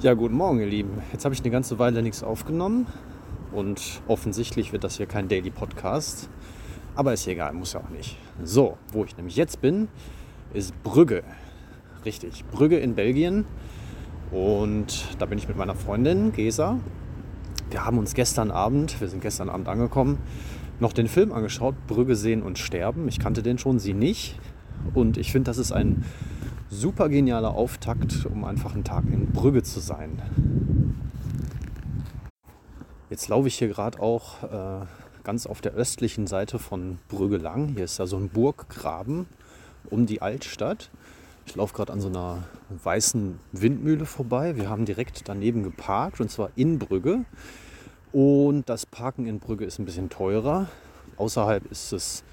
Ja, guten Morgen, ihr Lieben. Jetzt habe ich eine ganze Weile nichts aufgenommen und offensichtlich wird das hier kein Daily Podcast. Aber ist egal, muss ja auch nicht. So, wo ich nämlich jetzt bin, ist Brügge. Richtig, Brügge in Belgien. Und da bin ich mit meiner Freundin Gesa. Wir haben uns gestern Abend, wir sind gestern Abend angekommen, noch den Film angeschaut, Brügge sehen und sterben. Ich kannte den schon, sie nicht. Und ich finde, das ist ein super genialer Auftakt, um einfach einen Tag in Brügge zu sein. Jetzt laufe ich hier gerade auch äh, ganz auf der östlichen Seite von Brügge lang. Hier ist da so ein Burggraben um die Altstadt. Ich laufe gerade an so einer weißen Windmühle vorbei. Wir haben direkt daneben geparkt und zwar in Brügge. Und das Parken in Brügge ist ein bisschen teurer. Außerhalb ist es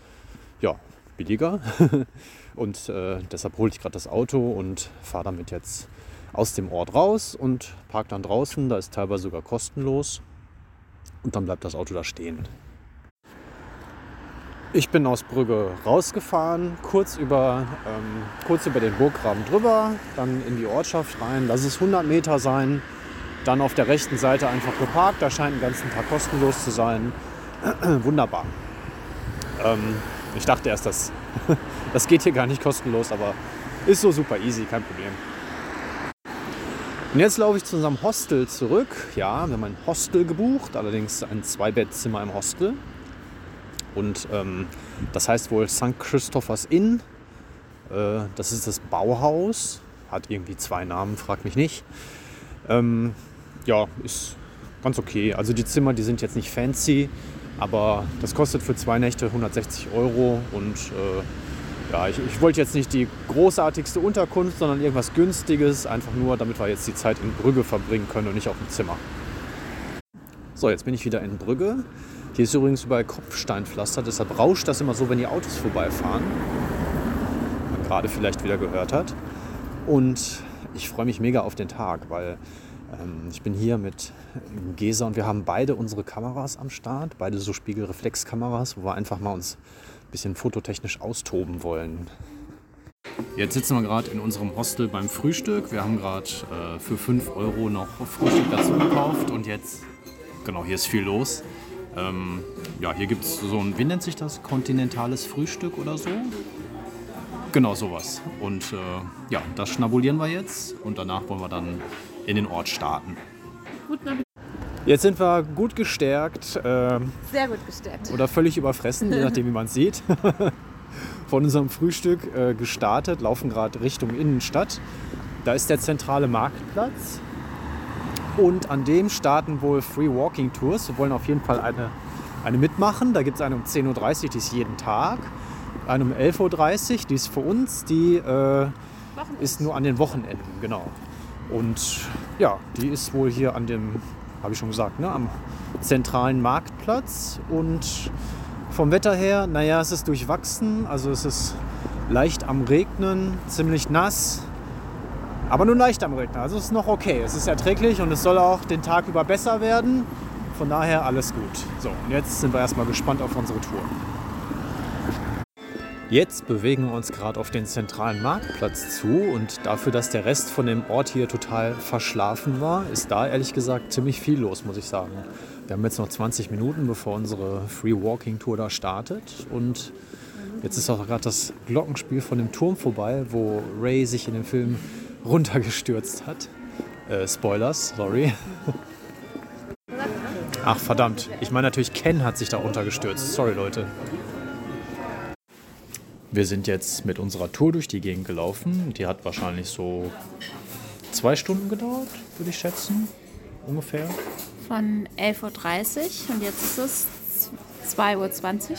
ja billiger. Und äh, deshalb hole ich gerade das Auto und fahre damit jetzt aus dem Ort raus und parke dann draußen. Da ist teilweise sogar kostenlos. Und dann bleibt das Auto da stehen. Ich bin aus Brügge rausgefahren, kurz über, ähm, kurz über den Burggraben drüber, dann in die Ortschaft rein. Lass es 100 Meter sein. Dann auf der rechten Seite einfach geparkt. Da scheint den ganzen Tag kostenlos zu sein. Wunderbar. Ähm, ich dachte erst, das, das geht hier gar nicht kostenlos, aber ist so super easy, kein Problem. Und jetzt laufe ich zu unserem Hostel zurück. Ja, wir haben ein Hostel gebucht, allerdings ein Zweibettzimmer im Hostel. Und ähm, das heißt wohl St. Christophers Inn. Äh, das ist das Bauhaus. Hat irgendwie zwei Namen, frag mich nicht. Ähm, ja, ist ganz okay. Also die Zimmer, die sind jetzt nicht fancy. Aber das kostet für zwei Nächte 160 Euro und äh, ja, ich, ich wollte jetzt nicht die großartigste Unterkunft, sondern irgendwas Günstiges, einfach nur, damit wir jetzt die Zeit in Brügge verbringen können und nicht auf dem Zimmer. So, jetzt bin ich wieder in Brügge. Hier ist übrigens überall Kopfsteinpflaster, deshalb rauscht das immer so, wenn die Autos vorbeifahren. Man gerade vielleicht wieder gehört hat. Und ich freue mich mega auf den Tag, weil ich bin hier mit Gesa und wir haben beide unsere Kameras am Start, beide so Spiegelreflexkameras, wo wir einfach mal uns ein bisschen fototechnisch austoben wollen. Jetzt sitzen wir gerade in unserem Hostel beim Frühstück. Wir haben gerade äh, für 5 Euro noch Frühstück dazu gekauft und jetzt, genau, hier ist viel los. Ähm, ja, hier gibt es so ein, wie nennt sich das? Kontinentales Frühstück oder so? Genau sowas. Und äh, ja, das schnabulieren wir jetzt und danach wollen wir dann in den Ort starten. Jetzt sind wir gut gestärkt. Äh, Sehr gut gestärkt. Oder völlig überfressen, je nachdem, wie man es sieht. Von unserem Frühstück äh, gestartet, laufen gerade Richtung Innenstadt. Da ist der zentrale Marktplatz. Und an dem starten wohl Free Walking Tours. Wir wollen auf jeden Fall eine, eine mitmachen. Da gibt es eine um 10.30 Uhr, die ist jeden Tag. Eine um 11.30 Uhr, die ist für uns. Die äh, ist nur an den Wochenenden, genau. Und ja, die ist wohl hier an dem, habe ich schon gesagt, ne, am zentralen Marktplatz. Und vom Wetter her, naja, es ist durchwachsen. Also es ist leicht am Regnen, ziemlich nass. Aber nur leicht am Regnen. Also es ist noch okay. Es ist erträglich und es soll auch den Tag über besser werden. Von daher alles gut. So, und jetzt sind wir erstmal gespannt auf unsere Tour. Jetzt bewegen wir uns gerade auf den zentralen Marktplatz zu und dafür, dass der Rest von dem Ort hier total verschlafen war, ist da ehrlich gesagt ziemlich viel los, muss ich sagen. Wir haben jetzt noch 20 Minuten, bevor unsere Free Walking Tour da startet und jetzt ist auch gerade das Glockenspiel von dem Turm vorbei, wo Ray sich in dem Film runtergestürzt hat. Äh, Spoilers, sorry. Ach verdammt, ich meine natürlich Ken hat sich da runtergestürzt. Sorry Leute. Wir sind jetzt mit unserer Tour durch die Gegend gelaufen. Die hat wahrscheinlich so zwei Stunden gedauert, würde ich schätzen. Ungefähr. Von 11.30 Uhr und jetzt ist es 2.20 Uhr.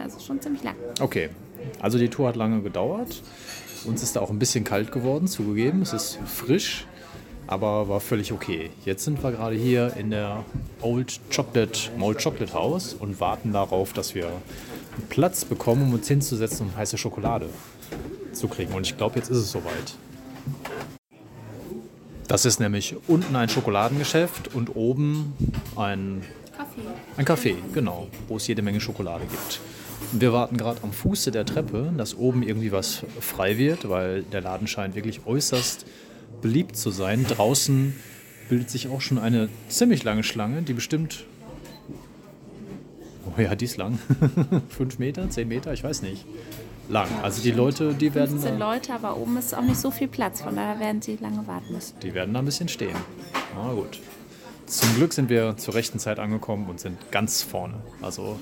Also schon ziemlich lang. Okay, also die Tour hat lange gedauert. Uns ist da auch ein bisschen kalt geworden, zugegeben. Es ist frisch, aber war völlig okay. Jetzt sind wir gerade hier in der Old Chocolate, Old Chocolate House und warten darauf, dass wir einen Platz bekommen, um uns hinzusetzen, um heiße Schokolade zu kriegen. Und ich glaube, jetzt ist es soweit. Das ist nämlich unten ein Schokoladengeschäft und oben ein Kaffee. ein Café, genau, wo es jede Menge Schokolade gibt. Und wir warten gerade am Fuße der Treppe, dass oben irgendwie was frei wird, weil der Laden scheint wirklich äußerst beliebt zu sein. Draußen bildet sich auch schon eine ziemlich lange Schlange, die bestimmt. Oh ja, die ist lang. Fünf Meter, zehn Meter, ich weiß nicht. Lang. Also die Leute, die werden. 15 Da, Leute, aber oben ist auch nicht so viel Platz, von daher werden sie lange warten müssen. die werden da ein bisschen stehen. Na gut. Zum Glück sind wir zur rechten Zeit angekommen und sind ganz vorne. Also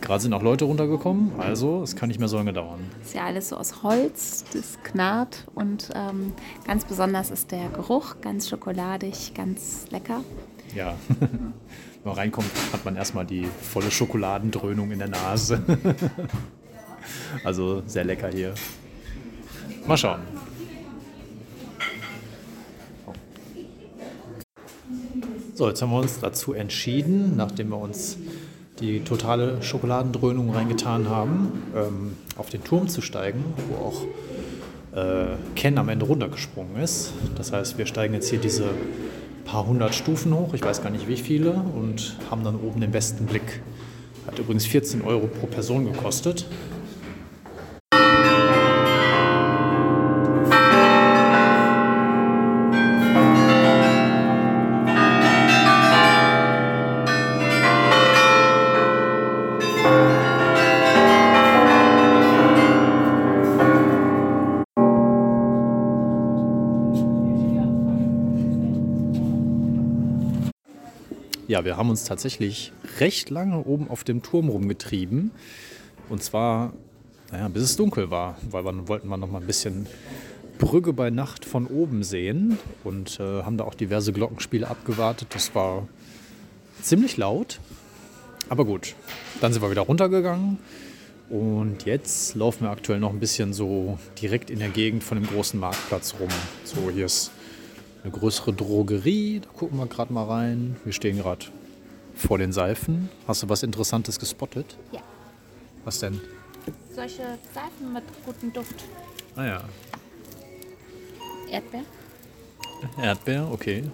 gerade sind auch Leute runtergekommen, also es kann nicht mehr so lange dauern. Ist ja alles so aus Holz, das knarrt und ähm, ganz besonders ist der Geruch, ganz schokoladig, ganz lecker. Ja. Wenn man reinkommt, hat man erstmal die volle Schokoladendröhnung in der Nase. also sehr lecker hier. Mal schauen. So, jetzt haben wir uns dazu entschieden, nachdem wir uns die totale Schokoladendröhnung reingetan haben, ähm, auf den Turm zu steigen, wo auch äh, Ken am Ende runtergesprungen ist. Das heißt, wir steigen jetzt hier diese paar hundert Stufen hoch, ich weiß gar nicht wie viele, und haben dann oben den besten Blick. Hat übrigens 14 Euro pro Person gekostet. Ja, wir haben uns tatsächlich recht lange oben auf dem Turm rumgetrieben. Und zwar, naja, bis es dunkel war, weil wir wollten wir noch mal ein bisschen Brügge bei Nacht von oben sehen und äh, haben da auch diverse Glockenspiele abgewartet. Das war ziemlich laut, aber gut. Dann sind wir wieder runtergegangen und jetzt laufen wir aktuell noch ein bisschen so direkt in der Gegend von dem großen Marktplatz rum. So, hier ist eine größere Drogerie. Da gucken wir gerade mal rein. Wir stehen gerade vor den Seifen. Hast du was Interessantes gespottet? Ja. Was denn? Solche Seifen mit gutem Duft. Ah ja, Erdbeer? Erdbeer, okay.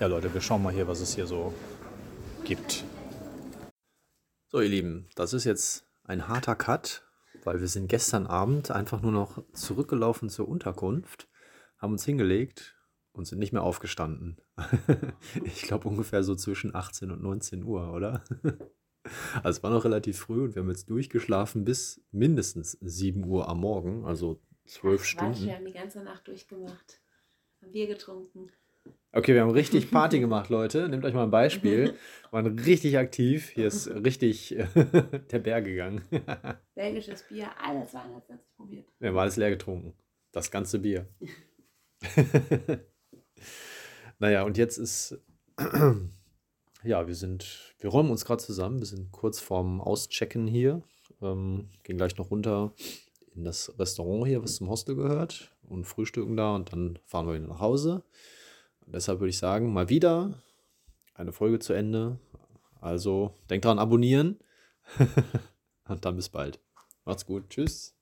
Ja, Leute, wir schauen mal hier, was es hier so gibt. So, ihr Lieben, das ist jetzt ein harter Cut, weil wir sind gestern Abend einfach nur noch zurückgelaufen zur Unterkunft, haben uns hingelegt und sind nicht mehr aufgestanden. ich glaube ungefähr so zwischen 18 und 19 Uhr, oder? Also es war noch relativ früh und wir haben jetzt durchgeschlafen bis mindestens 7 Uhr am Morgen, also 12 Stunden. Wir haben die ganze Nacht durchgemacht. Haben Bier getrunken. Okay, wir haben richtig Party gemacht, Leute. Nehmt euch mal ein Beispiel. Wir waren richtig aktiv. Hier ist richtig der Bär gegangen. Belgisches Bier, alles war jetzt probiert. Wir haben alles leer getrunken. Das ganze Bier. Naja, und jetzt ist. Ja, wir sind. Wir räumen uns gerade zusammen. Wir sind kurz vorm Auschecken hier. Ähm, gehen gleich noch runter in das Restaurant hier, was zum Hostel gehört. Und frühstücken da und dann fahren wir wieder nach Hause. Und deshalb würde ich sagen, mal wieder eine Folge zu Ende. Also denkt dran, abonnieren. und dann bis bald. Macht's gut. Tschüss.